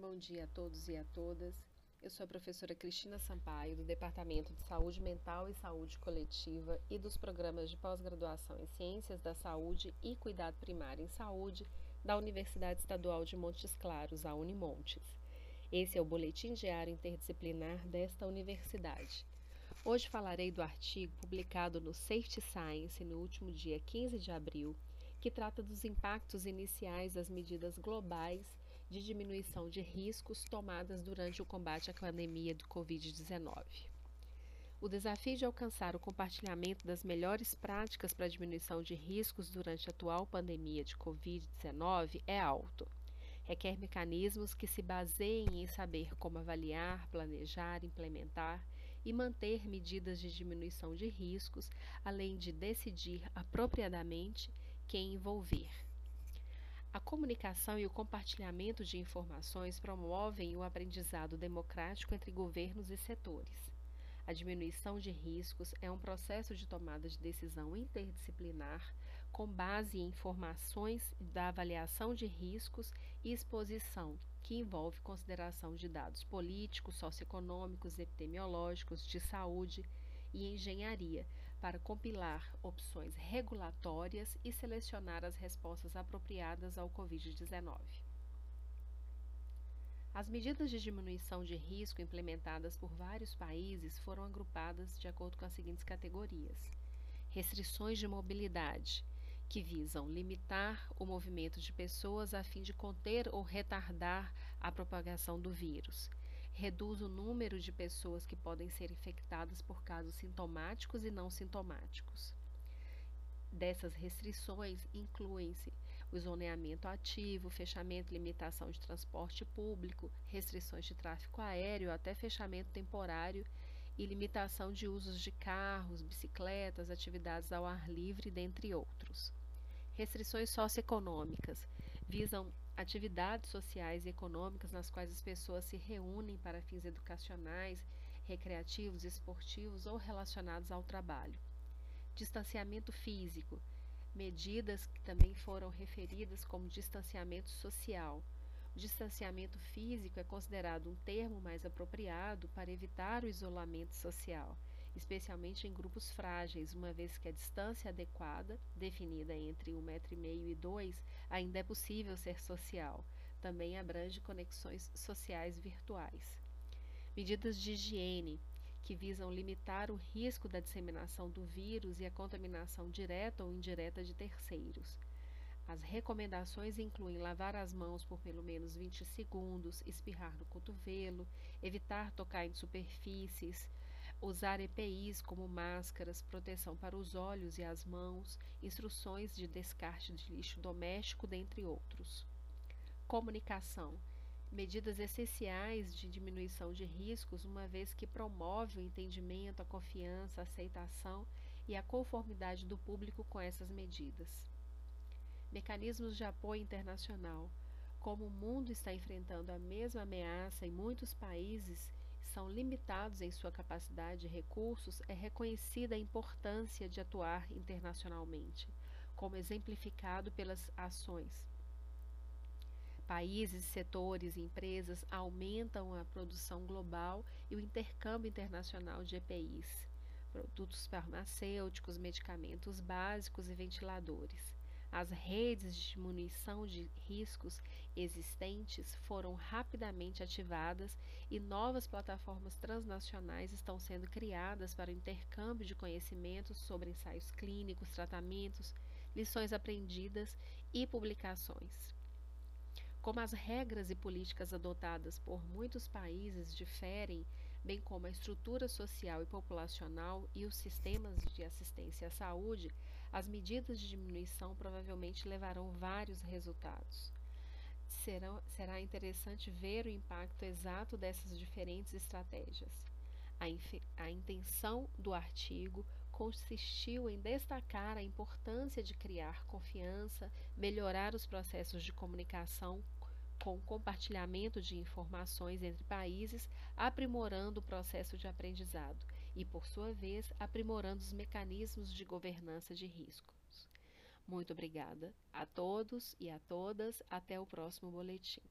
Bom dia a todos e a todas. Eu sou a professora Cristina Sampaio, do Departamento de Saúde Mental e Saúde Coletiva e dos programas de pós-graduação em Ciências da Saúde e Cuidado Primário em Saúde da Universidade Estadual de Montes Claros, a Unimontes. Esse é o boletim diário interdisciplinar desta universidade. Hoje falarei do artigo publicado no Safety Science no último dia 15 de abril, que trata dos impactos iniciais das medidas globais de diminuição de riscos tomadas durante o combate à pandemia do Covid-19. O desafio de alcançar o compartilhamento das melhores práticas para diminuição de riscos durante a atual pandemia de Covid-19 é alto. Requer mecanismos que se baseiem em saber como avaliar, planejar, implementar e manter medidas de diminuição de riscos, além de decidir apropriadamente quem envolver. A comunicação e o compartilhamento de informações promovem o aprendizado democrático entre governos e setores. A diminuição de riscos é um processo de tomada de decisão interdisciplinar com base em informações da avaliação de riscos e exposição, que envolve consideração de dados políticos, socioeconômicos, epidemiológicos, de saúde, e engenharia para compilar opções regulatórias e selecionar as respostas apropriadas ao Covid-19. As medidas de diminuição de risco implementadas por vários países foram agrupadas de acordo com as seguintes categorias: restrições de mobilidade, que visam limitar o movimento de pessoas a fim de conter ou retardar a propagação do vírus reduz o número de pessoas que podem ser infectadas por casos sintomáticos e não sintomáticos. Dessas restrições incluem-se o zoneamento ativo, fechamento e limitação de transporte público, restrições de tráfego aéreo, até fechamento temporário e limitação de usos de carros, bicicletas, atividades ao ar livre, dentre outros. Restrições socioeconômicas visam atividades sociais e econômicas nas quais as pessoas se reúnem para fins educacionais, recreativos, esportivos ou relacionados ao trabalho. Distanciamento físico, medidas que também foram referidas como distanciamento social. O distanciamento físico é considerado um termo mais apropriado para evitar o isolamento social especialmente em grupos frágeis, uma vez que a distância adequada, definida entre um metro e meio e dois, ainda é possível ser social. Também abrange conexões sociais virtuais. Medidas de higiene, que visam limitar o risco da disseminação do vírus e a contaminação direta ou indireta de terceiros. As recomendações incluem lavar as mãos por pelo menos 20 segundos, espirrar no cotovelo, evitar tocar em superfícies, usar EPIs como máscaras, proteção para os olhos e as mãos, instruções de descarte de lixo doméstico, dentre outros. Comunicação medidas essenciais de diminuição de riscos, uma vez que promove o entendimento, a confiança, a aceitação e a conformidade do público com essas medidas. Mecanismos de apoio internacional. Como o mundo está enfrentando a mesma ameaça em muitos países, são limitados em sua capacidade e recursos, é reconhecida a importância de atuar internacionalmente, como exemplificado pelas ações. Países, setores e empresas aumentam a produção global e o intercâmbio internacional de EPIs, produtos farmacêuticos, medicamentos básicos e ventiladores. As redes de diminuição de riscos existentes foram rapidamente ativadas e novas plataformas transnacionais estão sendo criadas para o intercâmbio de conhecimentos sobre ensaios clínicos, tratamentos, lições aprendidas e publicações. Como as regras e políticas adotadas por muitos países diferem, bem como a estrutura social e populacional e os sistemas de assistência à saúde, as medidas de diminuição provavelmente levarão vários resultados. Será, será interessante ver o impacto exato dessas diferentes estratégias. A, a intenção do artigo consistiu em destacar a importância de criar confiança, melhorar os processos de comunicação com compartilhamento de informações entre países, aprimorando o processo de aprendizado e, por sua vez, aprimorando os mecanismos de governança de riscos. Muito obrigada a todos e a todas. Até o próximo boletim.